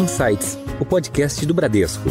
Insights, o podcast do Bradesco.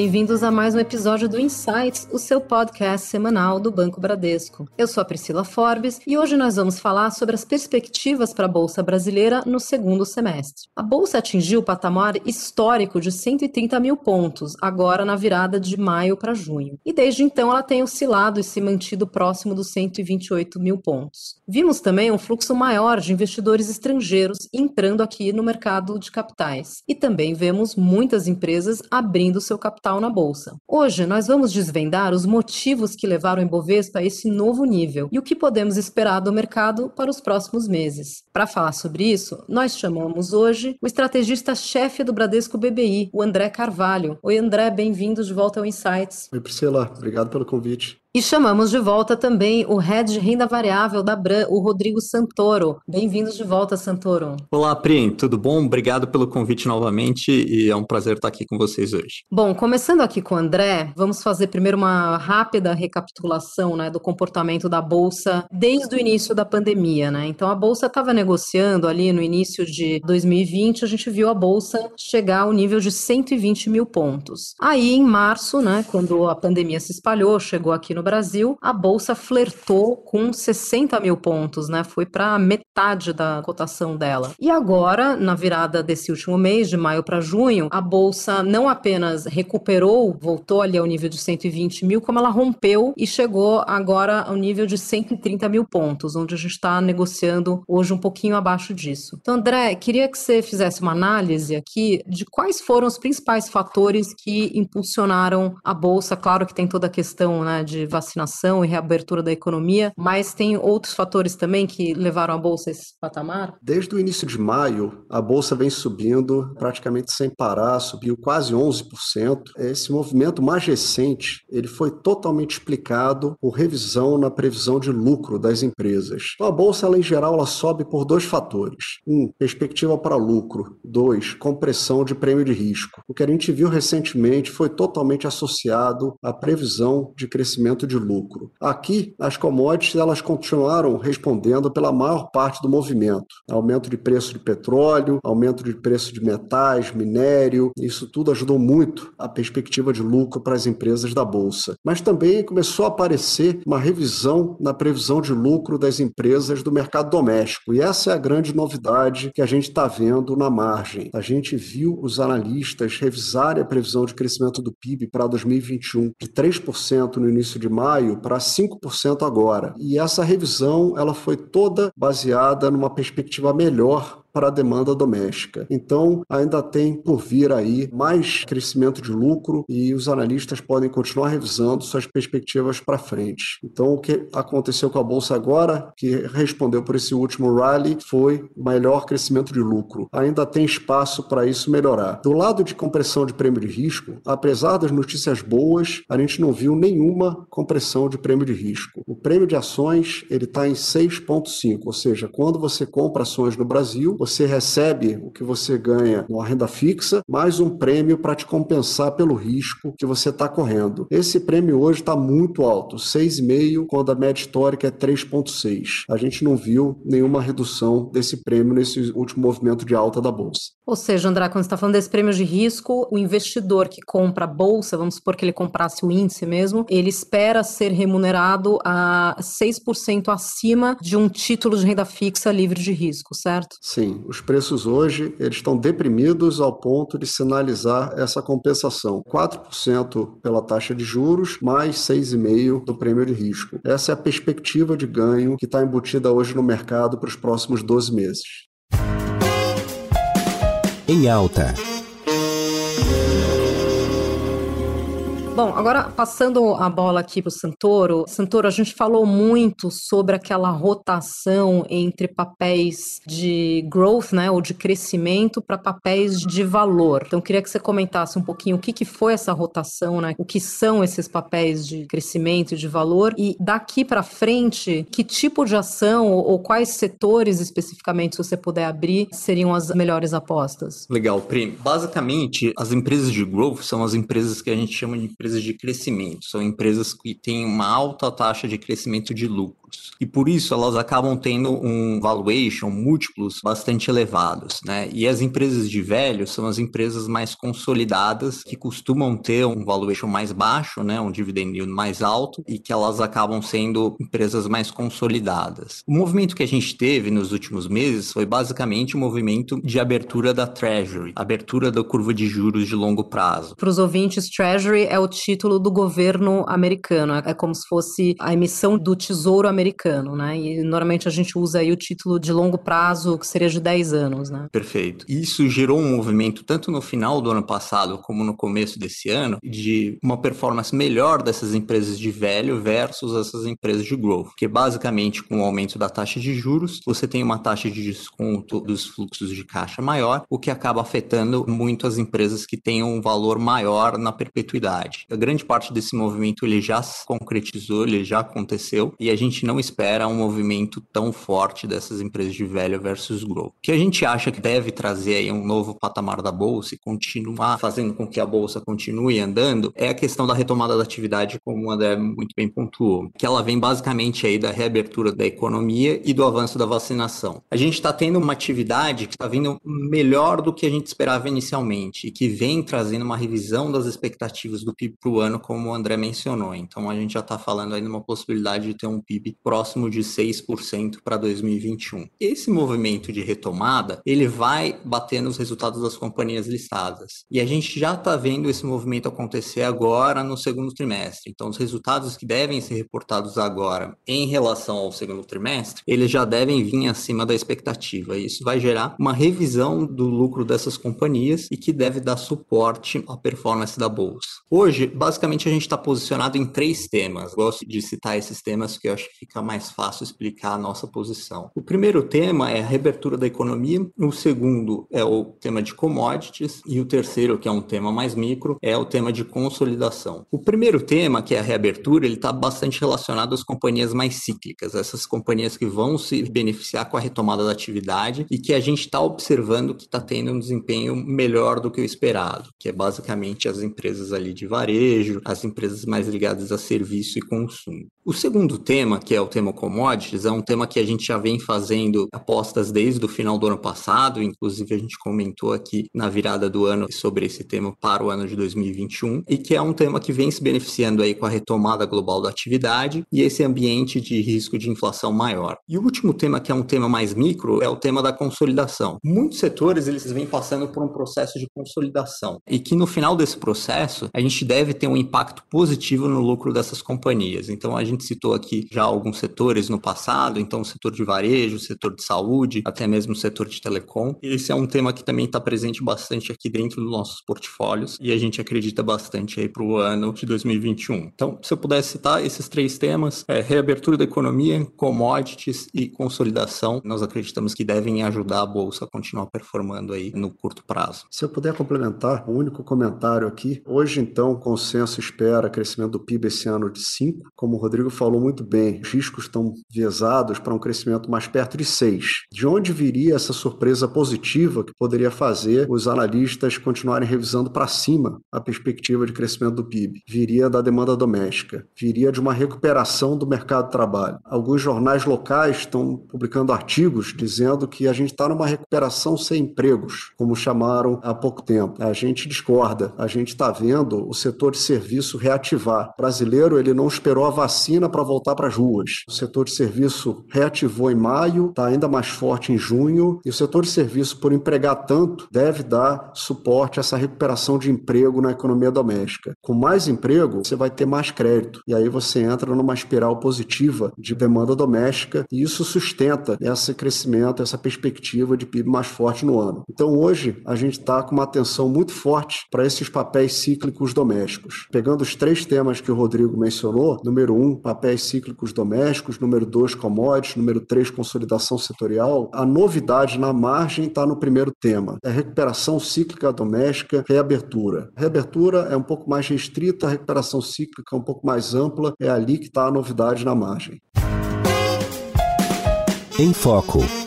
Bem-vindos a mais um episódio do Insights, o seu podcast semanal do Banco Bradesco. Eu sou a Priscila Forbes e hoje nós vamos falar sobre as perspectivas para a Bolsa Brasileira no segundo semestre. A Bolsa atingiu o patamar histórico de 130 mil pontos, agora na virada de maio para junho. E desde então ela tem oscilado e se mantido próximo dos 128 mil pontos. Vimos também um fluxo maior de investidores estrangeiros entrando aqui no mercado de capitais. E também vemos muitas empresas abrindo seu capital na bolsa. Hoje nós vamos desvendar os motivos que levaram o Ibovespa a esse novo nível e o que podemos esperar do mercado para os próximos meses. Para falar sobre isso, nós chamamos hoje o estrategista-chefe do Bradesco BBI, o André Carvalho. Oi André, bem-vindo de volta ao Insights. Oi Priscila, obrigado pelo convite. E chamamos de volta também o head de renda variável da Bran, o Rodrigo Santoro. Bem-vindos de volta, Santoro. Olá, Pri, tudo bom? Obrigado pelo convite novamente e é um prazer estar aqui com vocês hoje. Bom, começando aqui com o André, vamos fazer primeiro uma rápida recapitulação né, do comportamento da Bolsa desde o início da pandemia. Né? Então, a Bolsa estava negociando ali no início de 2020, a gente viu a Bolsa chegar ao nível de 120 mil pontos. Aí, em março, né, quando a pandemia se espalhou, chegou aqui no no Brasil, a bolsa flertou com 60 mil pontos, né? Foi para metade da cotação dela. E agora, na virada desse último mês, de maio para junho, a bolsa não apenas recuperou, voltou ali ao nível de 120 mil, como ela rompeu e chegou agora ao nível de 130 mil pontos, onde a gente está negociando hoje um pouquinho abaixo disso. Então, André, queria que você fizesse uma análise aqui de quais foram os principais fatores que impulsionaram a bolsa. Claro que tem toda a questão né, de vacinação e reabertura da economia, mas tem outros fatores também que levaram a bolsa a esse patamar? Desde o início de maio, a bolsa vem subindo praticamente sem parar, subiu quase 11%. Esse movimento mais recente, ele foi totalmente explicado por revisão na previsão de lucro das empresas. Então, a bolsa, ela, em geral, ela sobe por dois fatores. Um, perspectiva para lucro. Dois, compressão de prêmio de risco. O que a gente viu recentemente foi totalmente associado à previsão de crescimento de lucro. Aqui, as commodities elas continuaram respondendo pela maior parte do movimento. Aumento de preço de petróleo, aumento de preço de metais, minério, isso tudo ajudou muito a perspectiva de lucro para as empresas da bolsa. Mas também começou a aparecer uma revisão na previsão de lucro das empresas do mercado doméstico. E essa é a grande novidade que a gente está vendo na margem. A gente viu os analistas revisarem a previsão de crescimento do PIB para 2021 de 3% no início de maio para 5% agora. E essa revisão ela foi toda baseada numa perspectiva melhor para a demanda doméstica. Então, ainda tem por vir aí mais crescimento de lucro e os analistas podem continuar revisando suas perspectivas para frente. Então, o que aconteceu com a bolsa agora, que respondeu por esse último rally, foi melhor crescimento de lucro. Ainda tem espaço para isso melhorar. Do lado de compressão de prêmio de risco, apesar das notícias boas, a gente não viu nenhuma compressão de prêmio de risco. O prêmio de ações ele está em 6,5, ou seja, quando você compra ações no Brasil, você recebe o que você ganha numa renda fixa, mais um prêmio para te compensar pelo risco que você está correndo. Esse prêmio hoje está muito alto, 6,5, quando a média histórica é 3,6. A gente não viu nenhuma redução desse prêmio nesse último movimento de alta da Bolsa. Ou seja, André, quando você está falando desse prêmio de risco, o investidor que compra a Bolsa, vamos supor que ele comprasse o índice mesmo, ele espera ser remunerado a 6% acima de um título de renda fixa livre de risco, certo? Sim, os preços hoje eles estão deprimidos ao ponto de sinalizar essa compensação. 4% pela taxa de juros, mais 6,5% do prêmio de risco. Essa é a perspectiva de ganho que está embutida hoje no mercado para os próximos 12 meses. Em alta. Bom, agora passando a bola aqui para o Santoro. Santoro, a gente falou muito sobre aquela rotação entre papéis de growth, né, ou de crescimento, para papéis de valor. Então, queria que você comentasse um pouquinho o que, que foi essa rotação, né? O que são esses papéis de crescimento e de valor e daqui para frente, que tipo de ação ou, quais setores especificamente, se você puder abrir, seriam as melhores apostas? Legal, Prim. Basicamente, as empresas de growth são as empresas que a gente chama de empresas empresas de crescimento, são empresas que têm uma alta taxa de crescimento de E por isso elas acabam tendo um valuation, múltiplos bastante elevados, né? E as empresas de velho são as empresas mais consolidadas que costumam ter um valuation mais baixo, né? Um dividend yield mais alto e que elas acabam sendo empresas mais consolidadas. O movimento que a gente teve nos últimos meses foi basicamente o um movimento de abertura da Treasury, abertura da curva de juros de longo prazo. Para os ouvintes, Treasury é o título do governo americano, é como se fosse a emissão do tesouro americano, né? E normalmente a gente usa aí o título de longo prazo, que seria de 10 anos, né? Perfeito. Isso gerou um movimento, tanto no final do ano passado como no começo desse ano, de uma performance melhor dessas empresas de velho versus essas empresas de growth. Porque basicamente, com o aumento da taxa de juros, você tem uma taxa de desconto dos fluxos de caixa maior, o que acaba afetando muito as empresas que têm um valor maior na perpetuidade. A grande parte desse movimento ele já se concretizou, ele já aconteceu e a gente não espera um movimento tão forte dessas empresas de velho versus growth. O que a gente acha que deve trazer aí um novo patamar da bolsa e continuar fazendo com que a bolsa continue andando é a questão da retomada da atividade, como o André muito bem pontuou, que ela vem basicamente aí da reabertura da economia e do avanço da vacinação. A gente está tendo uma atividade que está vindo melhor do que a gente esperava inicialmente e que vem trazendo uma revisão das expectativas do PIB para o ano, como o André mencionou. Então a gente já está falando aí numa possibilidade de ter um PIB próximo de 6% para 2021. Esse movimento de retomada, ele vai bater nos resultados das companhias listadas. E a gente já está vendo esse movimento acontecer agora no segundo trimestre. Então os resultados que devem ser reportados agora em relação ao segundo trimestre, eles já devem vir acima da expectativa. Isso vai gerar uma revisão do lucro dessas companhias e que deve dar suporte à performance da bolsa. Hoje, basicamente, a gente está posicionado em três temas. Gosto de citar esses temas porque eu acho que fica mais fácil explicar a nossa posição. O primeiro tema é a reabertura da economia, o segundo é o tema de commodities e o terceiro, que é um tema mais micro, é o tema de consolidação. O primeiro tema, que é a reabertura, ele está bastante relacionado às companhias mais cíclicas, essas companhias que vão se beneficiar com a retomada da atividade e que a gente está observando que está tendo um desempenho melhor do que o esperado, que é basicamente as empresas ali de varejo, as empresas mais ligadas a serviço e consumo. O segundo tema, que é o tema commodities, é um tema que a gente já vem fazendo apostas desde o final do ano passado, inclusive a gente comentou aqui na virada do ano sobre esse tema para o ano de 2021, e que é um tema que vem se beneficiando aí com a retomada global da atividade e esse ambiente de risco de inflação maior. E o último tema, que é um tema mais micro, é o tema da consolidação. Muitos setores eles vêm passando por um processo de consolidação e que no final desse processo a gente deve ter um impacto positivo no lucro dessas companhias. Então a gente citou aqui já alguns setores no passado, então o setor de varejo, o setor de saúde, até mesmo o setor de telecom. Esse é um tema que também está presente bastante aqui dentro dos nossos portfólios e a gente acredita bastante aí para o ano de 2021. Então, se eu pudesse citar esses três temas, é reabertura da economia, commodities e consolidação, nós acreditamos que devem ajudar a bolsa a continuar performando aí no curto prazo. Se eu puder complementar, um único comentário aqui, hoje então o consenso espera crescimento do PIB esse ano de 5, como o Rodrigo falou muito bem, riscos estão viesados para um crescimento mais perto de 6. De onde viria essa surpresa positiva que poderia fazer os analistas continuarem revisando para cima a perspectiva de crescimento do PIB? Viria da demanda doméstica, viria de uma recuperação do mercado de trabalho. Alguns jornais locais estão publicando artigos dizendo que a gente está numa recuperação sem empregos, como chamaram há pouco tempo. A gente discorda, a gente está vendo o setor de serviço reativar. O brasileiro ele não esperou a vacina para voltar para as ruas. O setor de serviço reativou em maio, está ainda mais forte em junho, e o setor de serviço, por empregar tanto, deve dar suporte a essa recuperação de emprego na economia doméstica. Com mais emprego, você vai ter mais crédito, e aí você entra numa espiral positiva de demanda doméstica, e isso sustenta esse crescimento, essa perspectiva de PIB mais forte no ano. Então, hoje, a gente está com uma atenção muito forte para esses papéis cíclicos domésticos. Pegando os três temas que o Rodrigo mencionou, número um, papéis cíclicos domésticos, número 2, commodities, número 3, consolidação setorial. A novidade na margem está no primeiro tema, é recuperação cíclica doméstica, reabertura. reabertura é um pouco mais restrita, a recuperação cíclica é um pouco mais ampla, é ali que está a novidade na margem. Em Foco.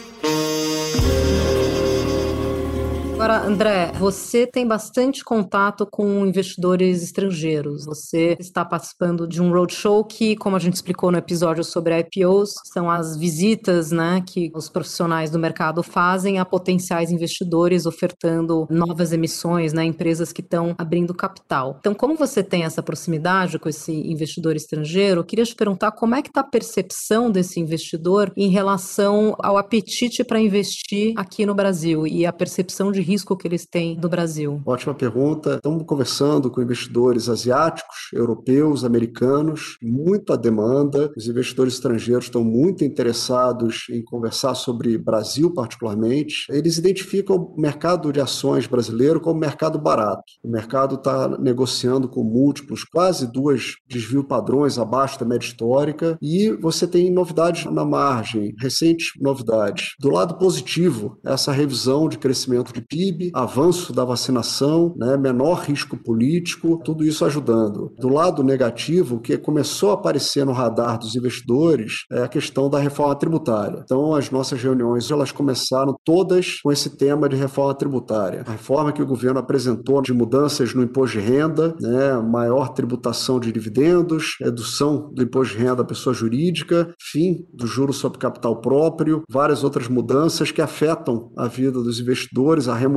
Agora, André, você tem bastante contato com investidores estrangeiros. Você está participando de um roadshow que, como a gente explicou no episódio sobre IPOs, são as visitas né, que os profissionais do mercado fazem a potenciais investidores ofertando novas emissões, né, empresas que estão abrindo capital. Então, como você tem essa proximidade com esse investidor estrangeiro, eu queria te perguntar como é que está a percepção desse investidor em relação ao apetite para investir aqui no Brasil e a percepção de risco que eles têm do Brasil? Ótima pergunta. Estamos conversando com investidores asiáticos, europeus, americanos, muita demanda. Os investidores estrangeiros estão muito interessados em conversar sobre Brasil, particularmente. Eles identificam o mercado de ações brasileiro como mercado barato. O mercado está negociando com múltiplos, quase duas desvio padrões abaixo da média histórica, e você tem novidades na margem, recentes novidades. Do lado positivo, essa revisão de crescimento de PIB, avanço da vacinação, né, menor risco político, tudo isso ajudando. Do lado negativo, o que começou a aparecer no radar dos investidores é a questão da reforma tributária. Então, as nossas reuniões elas começaram todas com esse tema de reforma tributária. A reforma que o governo apresentou de mudanças no imposto de renda, né, maior tributação de dividendos, redução do imposto de renda da pessoa jurídica, fim do juro sobre capital próprio, várias outras mudanças que afetam a vida dos investidores, a remuneração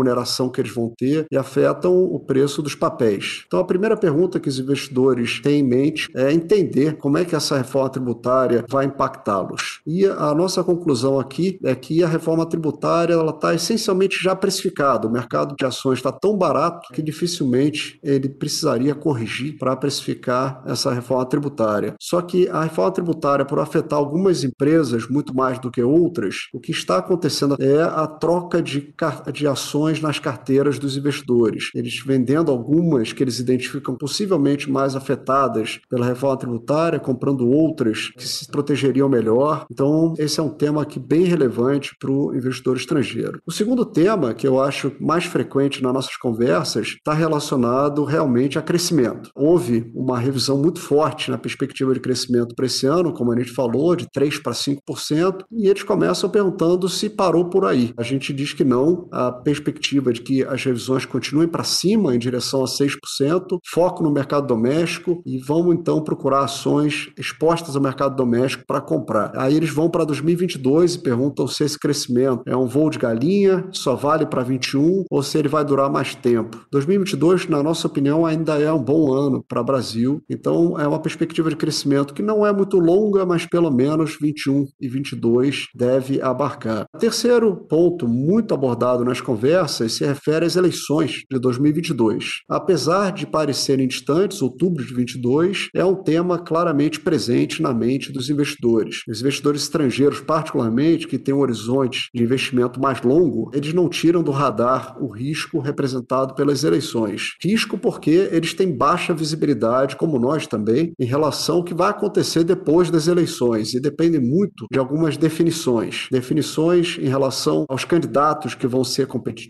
que eles vão ter e afetam o preço dos papéis. Então, a primeira pergunta que os investidores têm em mente é entender como é que essa reforma tributária vai impactá-los. E a nossa conclusão aqui é que a reforma tributária ela está essencialmente já precificada. O mercado de ações está tão barato que dificilmente ele precisaria corrigir para precificar essa reforma tributária. Só que a reforma tributária, por afetar algumas empresas muito mais do que outras, o que está acontecendo é a troca de, de ações nas carteiras dos investidores. Eles vendendo algumas que eles identificam possivelmente mais afetadas pela reforma tributária, comprando outras que se protegeriam melhor. Então, esse é um tema aqui bem relevante para o investidor estrangeiro. O segundo tema, que eu acho mais frequente nas nossas conversas, está relacionado realmente a crescimento. Houve uma revisão muito forte na perspectiva de crescimento para esse ano, como a gente falou, de 3% para 5%, e eles começam perguntando se parou por aí. A gente diz que não, a perspectiva de que as revisões continuem para cima, em direção a 6%, foco no mercado doméstico e vamos então procurar ações expostas ao mercado doméstico para comprar. Aí eles vão para 2022 e perguntam se esse crescimento é um voo de galinha, só vale para 21 ou se ele vai durar mais tempo. 2022, na nossa opinião, ainda é um bom ano para o Brasil, então é uma perspectiva de crescimento que não é muito longa, mas pelo menos 21 e 22 deve abarcar. Terceiro ponto muito abordado nas conversas se refere às eleições de 2022. Apesar de parecerem distantes, outubro de 22 é um tema claramente presente na mente dos investidores. Os investidores estrangeiros, particularmente, que têm um horizonte de investimento mais longo, eles não tiram do radar o risco representado pelas eleições. Risco porque eles têm baixa visibilidade, como nós também, em relação ao que vai acontecer depois das eleições e depende muito de algumas definições. Definições em relação aos candidatos que vão ser competitivos,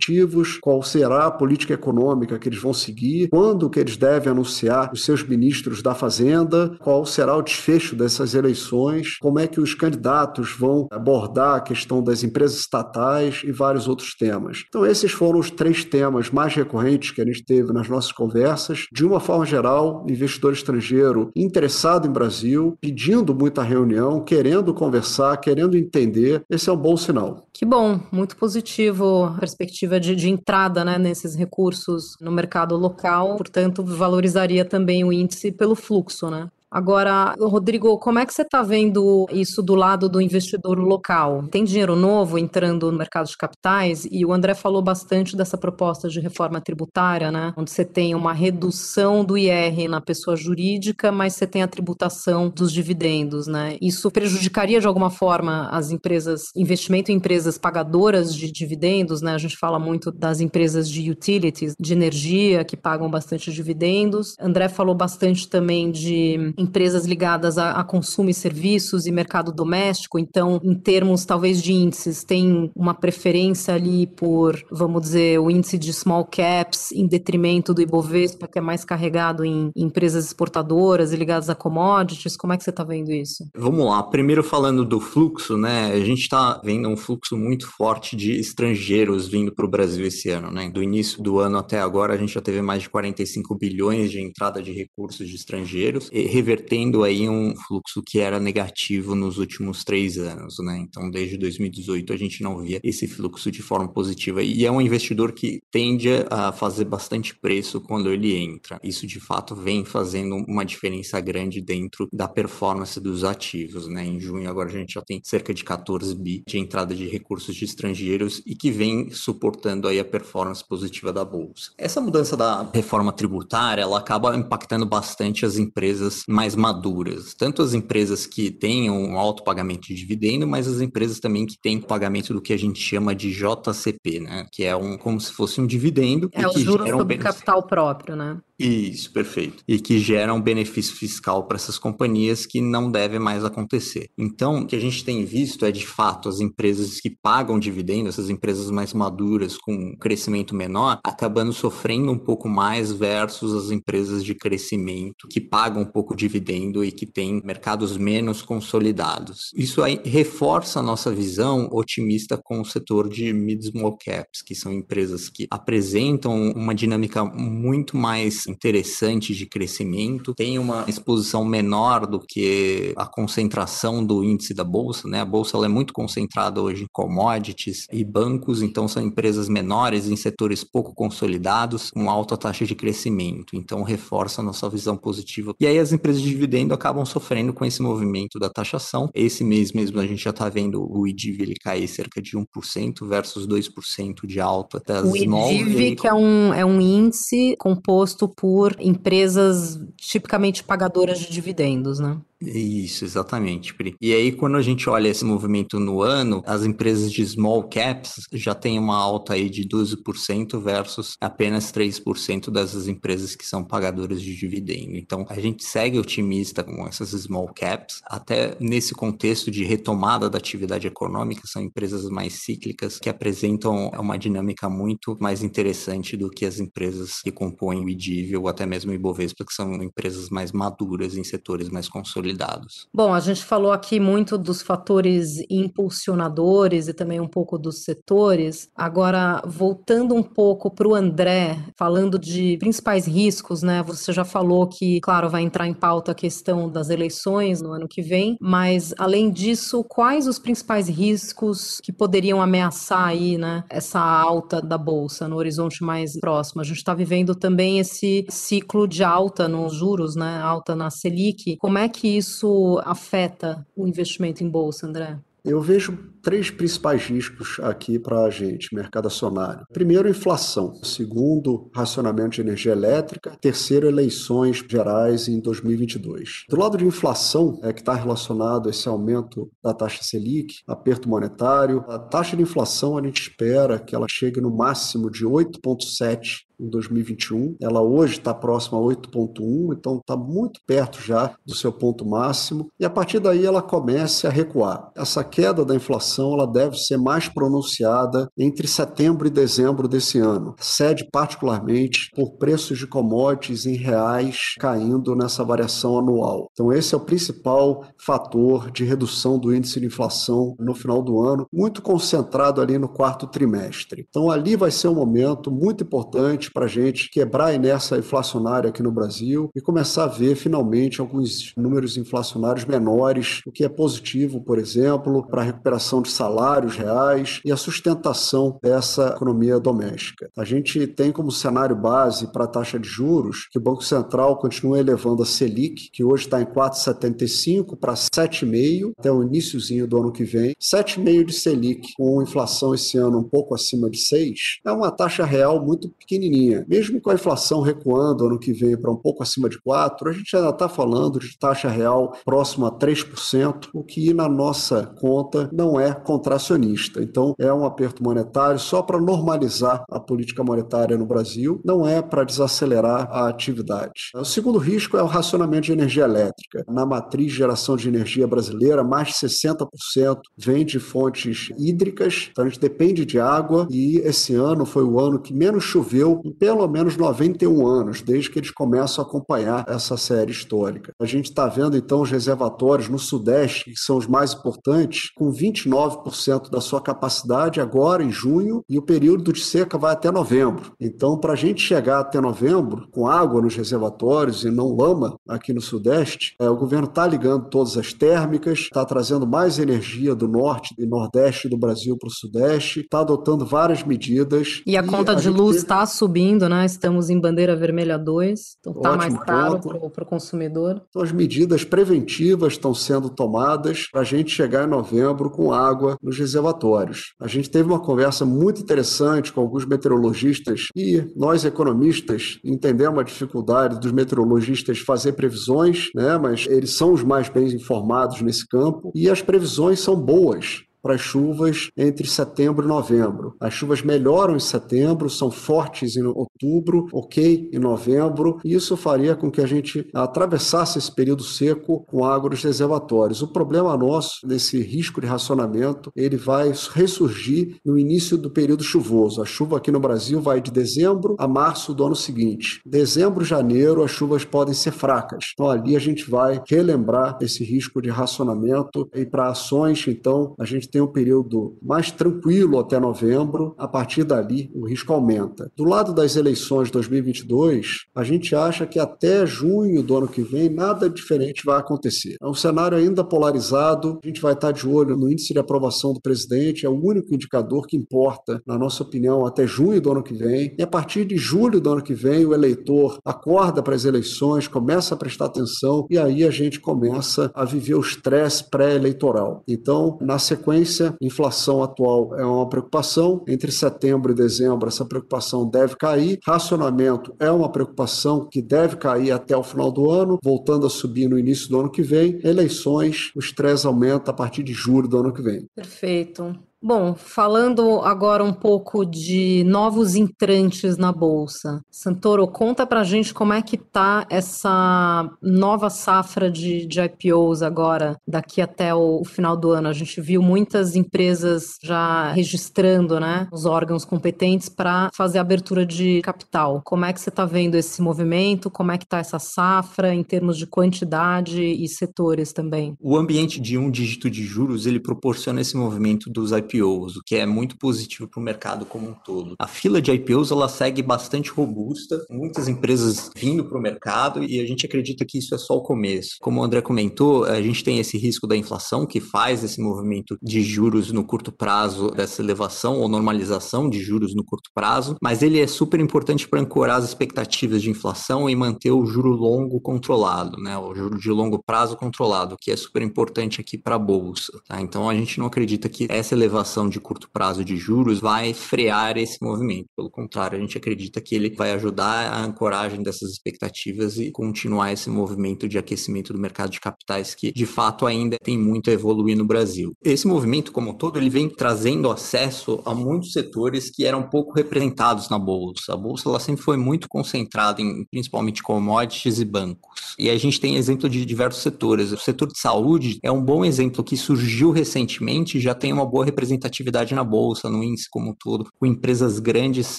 qual será a política econômica que eles vão seguir, quando que eles devem anunciar os seus ministros da Fazenda, qual será o desfecho dessas eleições, como é que os candidatos vão abordar a questão das empresas estatais e vários outros temas. Então esses foram os três temas mais recorrentes que a gente teve nas nossas conversas. De uma forma geral, investidor estrangeiro interessado em Brasil, pedindo muita reunião, querendo conversar, querendo entender, esse é um bom sinal. Que bom, muito positivo a perspectiva de, de entrada né, nesses recursos no mercado local, portanto, valorizaria também o índice pelo fluxo, né? Agora, Rodrigo, como é que você está vendo isso do lado do investidor local? Tem dinheiro novo entrando no mercado de capitais e o André falou bastante dessa proposta de reforma tributária, né? Onde você tem uma redução do IR na pessoa jurídica, mas você tem a tributação dos dividendos, né? Isso prejudicaria de alguma forma as empresas, investimento em empresas pagadoras de dividendos, né? A gente fala muito das empresas de utilities, de energia, que pagam bastante dividendos. André falou bastante também de empresas ligadas a, a consumo e serviços e mercado doméstico, então, em termos talvez de índices, tem uma preferência ali por, vamos dizer, o índice de small caps em detrimento do Ibovespa, que é mais carregado em, em empresas exportadoras e ligadas a commodities? Como é que você está vendo isso? Vamos lá. Primeiro falando do fluxo, né? A gente está vendo um fluxo muito forte de estrangeiros vindo para o Brasil esse ano, né? Do início do ano até agora, a gente já teve mais de 45 bilhões de entrada de recursos de estrangeiros, revertendo aí um fluxo que era negativo nos últimos três anos, né? Então, desde 2018 a gente não via esse fluxo de forma positiva e é um investidor que tende a fazer bastante preço quando ele entra. Isso de fato vem fazendo uma diferença grande dentro da performance dos ativos, né? Em junho agora a gente já tem cerca de 14 bi de entrada de recursos de estrangeiros e que vem suportando aí a performance positiva da bolsa. Essa mudança da reforma tributária, ela acaba impactando bastante as empresas mais maduras, tanto as empresas que têm um alto pagamento de dividendo, mas as empresas também que têm pagamento do que a gente chama de JCP, né? Que é um como se fosse um dividendo é e os juros sobre capital próprio, né? Isso, perfeito. E que gera um benefício fiscal para essas companhias que não deve mais acontecer. Então, o que a gente tem visto é, de fato, as empresas que pagam dividendos, essas empresas mais maduras, com crescimento menor, acabando sofrendo um pouco mais versus as empresas de crescimento que pagam um pouco dividendo e que têm mercados menos consolidados. Isso aí reforça a nossa visão otimista com o setor de mid-small caps, que são empresas que apresentam uma dinâmica muito mais interessante de crescimento, tem uma exposição menor do que a concentração do índice da bolsa, né? A bolsa é muito concentrada hoje em commodities e bancos, então são empresas menores em setores pouco consolidados, com alta taxa de crescimento. Então reforça a nossa visão positiva. E aí as empresas de dividendo acabam sofrendo com esse movimento da taxação. Esse mês mesmo a gente já está vendo o IDIV ele cair cerca de 1% versus 2% de alta das o IDIV, que é um, é um índice composto por empresas tipicamente pagadoras de dividendos, né? Isso, exatamente, Pri. E aí, quando a gente olha esse movimento no ano, as empresas de small caps já têm uma alta aí de 12% versus apenas 3% dessas empresas que são pagadoras de dividendo. Então, a gente segue otimista com essas small caps, até nesse contexto de retomada da atividade econômica, são empresas mais cíclicas que apresentam uma dinâmica muito mais interessante do que as empresas que compõem o IDIV ou até mesmo o Ibovespa, que são empresas mais maduras em setores mais consolidados consolidados. Bom, a gente falou aqui muito dos fatores impulsionadores e também um pouco dos setores. Agora, voltando um pouco para o André, falando de principais riscos, né? Você já falou que, claro, vai entrar em pauta a questão das eleições no ano que vem, mas além disso, quais os principais riscos que poderiam ameaçar aí, né, essa alta da bolsa no horizonte mais próximo? A gente está vivendo também esse ciclo de alta nos juros, né? Alta na Selic. Como é que isso afeta o investimento em bolsa, André? Eu vejo três principais riscos aqui para a gente, mercado acionário. Primeiro, inflação. Segundo, racionamento de energia elétrica. Terceiro, eleições gerais em 2022. Do lado de inflação, é que está relacionado esse aumento da taxa Selic, aperto monetário. A taxa de inflação, a gente espera que ela chegue no máximo de 8,7 em 2021. Ela hoje está próxima a 8,1, então está muito perto já do seu ponto máximo. E a partir daí ela comece a recuar. Essa queda da inflação ela deve ser mais pronunciada entre setembro e dezembro desse ano. Cede particularmente por preços de commodities em reais caindo nessa variação anual. Então esse é o principal fator de redução do índice de inflação no final do ano, muito concentrado ali no quarto trimestre. Então ali vai ser um momento muito importante importante para a gente quebrar a inércia inflacionária aqui no Brasil e começar a ver finalmente alguns números inflacionários menores, o que é positivo, por exemplo, para a recuperação de salários reais e a sustentação dessa economia doméstica. A gente tem como cenário base para a taxa de juros que o Banco Central continua elevando a Selic, que hoje está em 4,75 para 7,5 até o iníciozinho do ano que vem. 7,5 de Selic com inflação esse ano um pouco acima de 6 é uma taxa real muito pequenininha pequenininha. Mesmo com a inflação recuando ano que vem para um pouco acima de 4%, a gente ainda está falando de taxa real próxima a 3%, o que na nossa conta não é contracionista. Então, é um aperto monetário só para normalizar a política monetária no Brasil, não é para desacelerar a atividade. O segundo risco é o racionamento de energia elétrica. Na matriz de geração de energia brasileira, mais de 60% vem de fontes hídricas, então a gente depende de água e esse ano foi o ano que menos choveu em pelo menos 91 anos, desde que eles começam a acompanhar essa série histórica. A gente está vendo então os reservatórios no Sudeste, que são os mais importantes, com 29% da sua capacidade agora em junho e o período de seca vai até novembro. Então, para a gente chegar até novembro com água nos reservatórios e não lama aqui no Sudeste, é, o governo está ligando todas as térmicas, está trazendo mais energia do norte e nordeste do Brasil para o Sudeste, está adotando várias medidas. E a e conta a de luz está teve... subindo, né? Estamos em bandeira vermelha 2, então está mais caro para o consumidor. Então, as medidas preventivas estão sendo tomadas para a gente chegar em novembro com água nos reservatórios. A gente teve uma conversa muito interessante com alguns meteorologistas e nós economistas entendemos a dificuldade dos meteorologistas fazer previsões, né? Mas eles são os mais bem informados nesse campo e as previsões são boas para as chuvas entre setembro e novembro. As chuvas melhoram em setembro, são fortes em outubro, ok em novembro, e isso faria com que a gente atravessasse esse período seco com água nos reservatórios. O problema nosso desse risco de racionamento, ele vai ressurgir no início do período chuvoso. A chuva aqui no Brasil vai de dezembro a março do ano seguinte. Dezembro, janeiro, as chuvas podem ser fracas. Então ali a gente vai relembrar esse risco de racionamento e para ações, então, a gente tem um período mais tranquilo até novembro, a partir dali o risco aumenta. Do lado das eleições de 2022, a gente acha que até junho do ano que vem nada diferente vai acontecer. É um cenário ainda polarizado, a gente vai estar de olho no índice de aprovação do presidente, é o único indicador que importa, na nossa opinião, até junho do ano que vem. E a partir de julho do ano que vem, o eleitor acorda para as eleições, começa a prestar atenção e aí a gente começa a viver o estresse pré-eleitoral. Então, na sequência, tendência. Inflação atual é uma preocupação. Entre setembro e dezembro, essa preocupação deve cair. Racionamento é uma preocupação que deve cair até o final do ano, voltando a subir no início do ano que vem. Eleições, o estresse aumenta a partir de julho do ano que vem. Perfeito. Bom, falando agora um pouco de novos entrantes na bolsa. Santoro, conta pra gente como é que tá essa nova safra de, de IPOs agora, daqui até o, o, final do ano. A gente viu muitas empresas já registrando, né, os órgãos competentes para fazer abertura de capital. Como é que você está vendo esse movimento? Como é que tá essa safra em termos de quantidade e setores também? O ambiente de um dígito de juros, ele proporciona esse movimento dos IPOs IPOs, o que é muito positivo para o mercado como um todo. A fila de IPOs ela segue bastante robusta, muitas empresas vindo para o mercado e a gente acredita que isso é só o começo. Como o André comentou, a gente tem esse risco da inflação que faz esse movimento de juros no curto prazo, dessa elevação ou normalização de juros no curto prazo, mas ele é super importante para ancorar as expectativas de inflação e manter o juro longo controlado, né? O juro de longo prazo controlado, que é super importante aqui para a bolsa. Tá? Então a gente não acredita que essa elevação elevação de curto prazo de juros vai frear esse movimento. Pelo contrário, a gente acredita que ele vai ajudar a ancoragem dessas expectativas e continuar esse movimento de aquecimento do mercado de capitais que, de fato, ainda tem muito a evoluir no Brasil. Esse movimento, como um todo, ele vem trazendo acesso a muitos setores que eram pouco representados na bolsa. A bolsa ela sempre foi muito concentrada em principalmente commodities e bancos. E a gente tem exemplo de diversos setores. O setor de saúde é um bom exemplo que surgiu recentemente e já tem uma boa representação representatividade na bolsa, no índice como um todo, com empresas grandes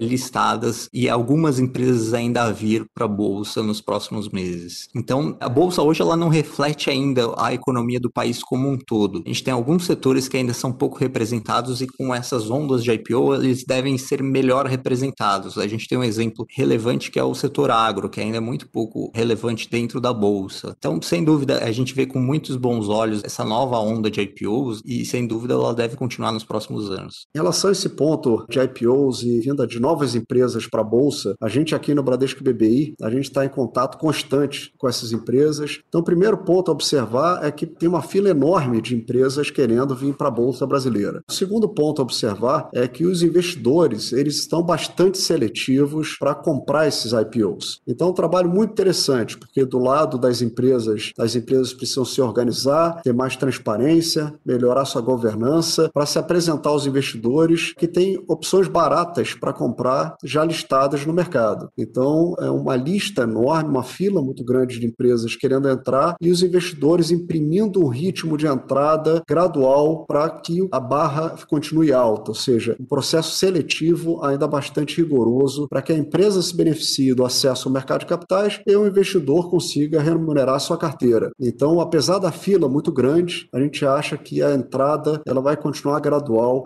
listadas e algumas empresas ainda a vir para a bolsa nos próximos meses. Então, a bolsa hoje ela não reflete ainda a economia do país como um todo. A gente tem alguns setores que ainda são pouco representados e com essas ondas de IPO eles devem ser melhor representados. A gente tem um exemplo relevante que é o setor agro, que ainda é muito pouco relevante dentro da bolsa. Então, sem dúvida, a gente vê com muitos bons olhos essa nova onda de IPOs e sem dúvida ela deve continuar nos próximos anos. Em relação a esse ponto de IPOs e vinda de novas empresas para a Bolsa, a gente aqui no Bradesco BBI, a gente está em contato constante com essas empresas. Então, o primeiro ponto a observar é que tem uma fila enorme de empresas querendo vir para a Bolsa brasileira. O segundo ponto a observar é que os investidores eles estão bastante seletivos para comprar esses IPOs. Então, é um trabalho muito interessante, porque do lado das empresas, as empresas precisam se organizar, ter mais transparência, melhorar sua governança, para se apresentar aos investidores que têm opções baratas para comprar já listadas no mercado. Então, é uma lista enorme, uma fila muito grande de empresas querendo entrar e os investidores imprimindo um ritmo de entrada gradual para que a barra continue alta, ou seja, um processo seletivo ainda bastante rigoroso para que a empresa se beneficie do acesso ao mercado de capitais e o investidor consiga remunerar sua carteira. Então, apesar da fila muito grande, a gente acha que a entrada ela vai continuar gradual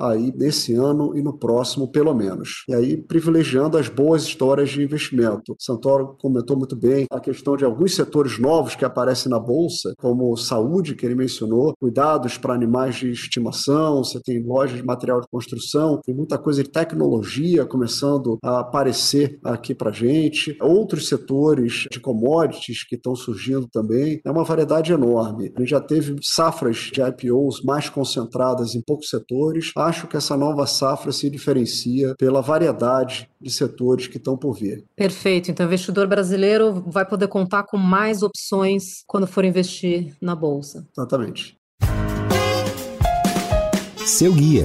aí nesse ano e no próximo, pelo menos. E aí, privilegiando as boas histórias de investimento. Santoro comentou muito bem a questão de alguns setores novos que aparecem na bolsa, como saúde, que ele mencionou, cuidados para animais de estimação, você tem lojas de material de construção, tem muita coisa de tecnologia começando a aparecer aqui para gente, outros setores de commodities que estão surgindo também. É uma variedade enorme. A gente já teve safras de IPOs mais concentradas em poucos setores. Acho que essa nova safra se diferencia pela variedade de setores que estão por vir. Perfeito. Então, o investidor brasileiro vai poder contar com mais opções quando for investir na bolsa. Exatamente. Seu guia.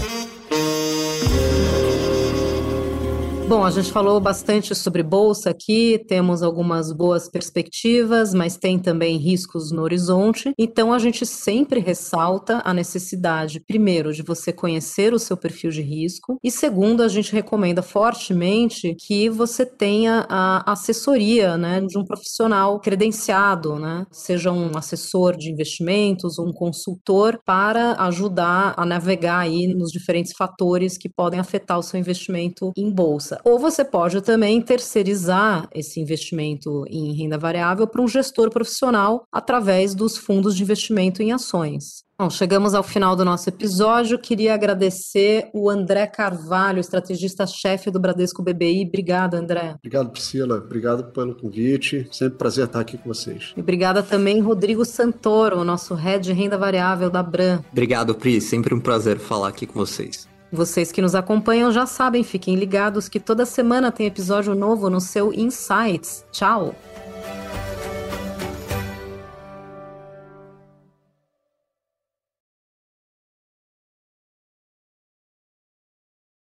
Bom, a gente falou bastante sobre bolsa aqui, temos algumas boas perspectivas, mas tem também riscos no horizonte. Então a gente sempre ressalta a necessidade, primeiro, de você conhecer o seu perfil de risco, e segundo, a gente recomenda fortemente que você tenha a assessoria, né, de um profissional credenciado, né, seja um assessor de investimentos, um consultor para ajudar a navegar aí nos diferentes fatores que podem afetar o seu investimento em bolsa. Ou você pode também terceirizar esse investimento em renda variável para um gestor profissional através dos fundos de investimento em ações. Bom, chegamos ao final do nosso episódio. Queria agradecer o André Carvalho, estrategista-chefe do Bradesco BBI. Obrigado, André. Obrigado, Priscila. Obrigado pelo convite. Sempre prazer estar aqui com vocês. E obrigada também, Rodrigo Santoro, nosso head de renda variável da Bran. Obrigado, Pri. Sempre um prazer falar aqui com vocês. Vocês que nos acompanham já sabem, fiquem ligados que toda semana tem episódio novo no seu Insights. Tchau!